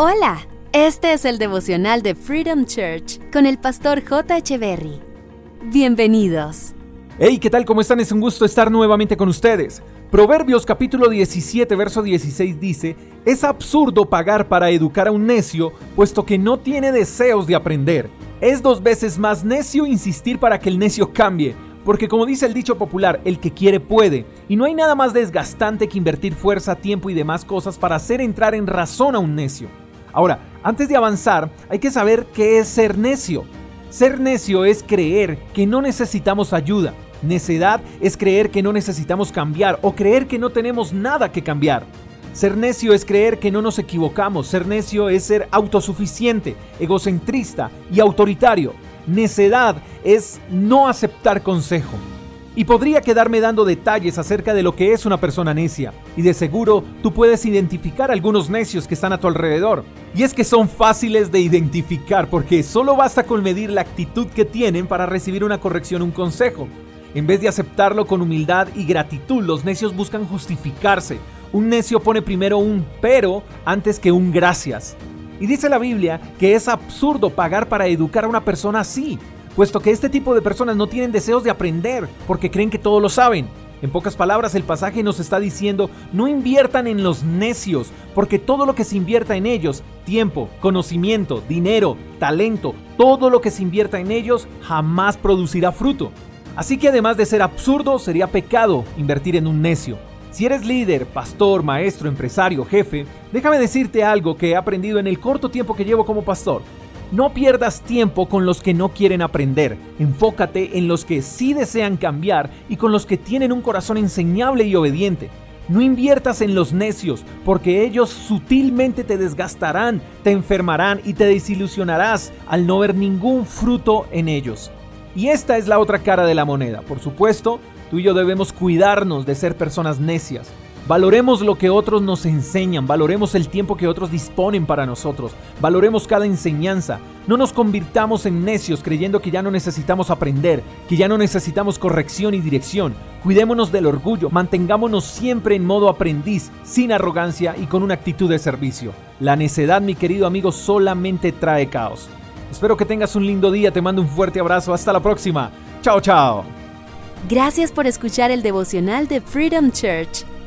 Hola, este es el devocional de Freedom Church con el pastor J. Berry. Bienvenidos. Hey, ¿qué tal? ¿Cómo están? Es un gusto estar nuevamente con ustedes. Proverbios capítulo 17, verso 16 dice, es absurdo pagar para educar a un necio, puesto que no tiene deseos de aprender. Es dos veces más necio insistir para que el necio cambie, porque como dice el dicho popular, el que quiere puede, y no hay nada más desgastante que invertir fuerza, tiempo y demás cosas para hacer entrar en razón a un necio. Ahora, antes de avanzar, hay que saber qué es ser necio. Ser necio es creer que no necesitamos ayuda. Necedad es creer que no necesitamos cambiar o creer que no tenemos nada que cambiar. Ser necio es creer que no nos equivocamos. Ser necio es ser autosuficiente, egocentrista y autoritario. Necedad es no aceptar consejo. Y podría quedarme dando detalles acerca de lo que es una persona necia, y de seguro tú puedes identificar algunos necios que están a tu alrededor. Y es que son fáciles de identificar porque solo basta con medir la actitud que tienen para recibir una corrección, un consejo. En vez de aceptarlo con humildad y gratitud, los necios buscan justificarse. Un necio pone primero un pero antes que un gracias. Y dice la Biblia que es absurdo pagar para educar a una persona así, puesto que este tipo de personas no tienen deseos de aprender porque creen que todo lo saben. En pocas palabras, el pasaje nos está diciendo, no inviertan en los necios, porque todo lo que se invierta en ellos, tiempo, conocimiento, dinero, talento, todo lo que se invierta en ellos jamás producirá fruto. Así que además de ser absurdo, sería pecado invertir en un necio. Si eres líder, pastor, maestro, empresario, jefe, déjame decirte algo que he aprendido en el corto tiempo que llevo como pastor. No pierdas tiempo con los que no quieren aprender. Enfócate en los que sí desean cambiar y con los que tienen un corazón enseñable y obediente. No inviertas en los necios, porque ellos sutilmente te desgastarán, te enfermarán y te desilusionarás al no ver ningún fruto en ellos. Y esta es la otra cara de la moneda. Por supuesto, tú y yo debemos cuidarnos de ser personas necias. Valoremos lo que otros nos enseñan, valoremos el tiempo que otros disponen para nosotros, valoremos cada enseñanza. No nos convirtamos en necios creyendo que ya no necesitamos aprender, que ya no necesitamos corrección y dirección. Cuidémonos del orgullo, mantengámonos siempre en modo aprendiz, sin arrogancia y con una actitud de servicio. La necedad, mi querido amigo, solamente trae caos. Espero que tengas un lindo día, te mando un fuerte abrazo, hasta la próxima. Chao, chao. Gracias por escuchar el devocional de Freedom Church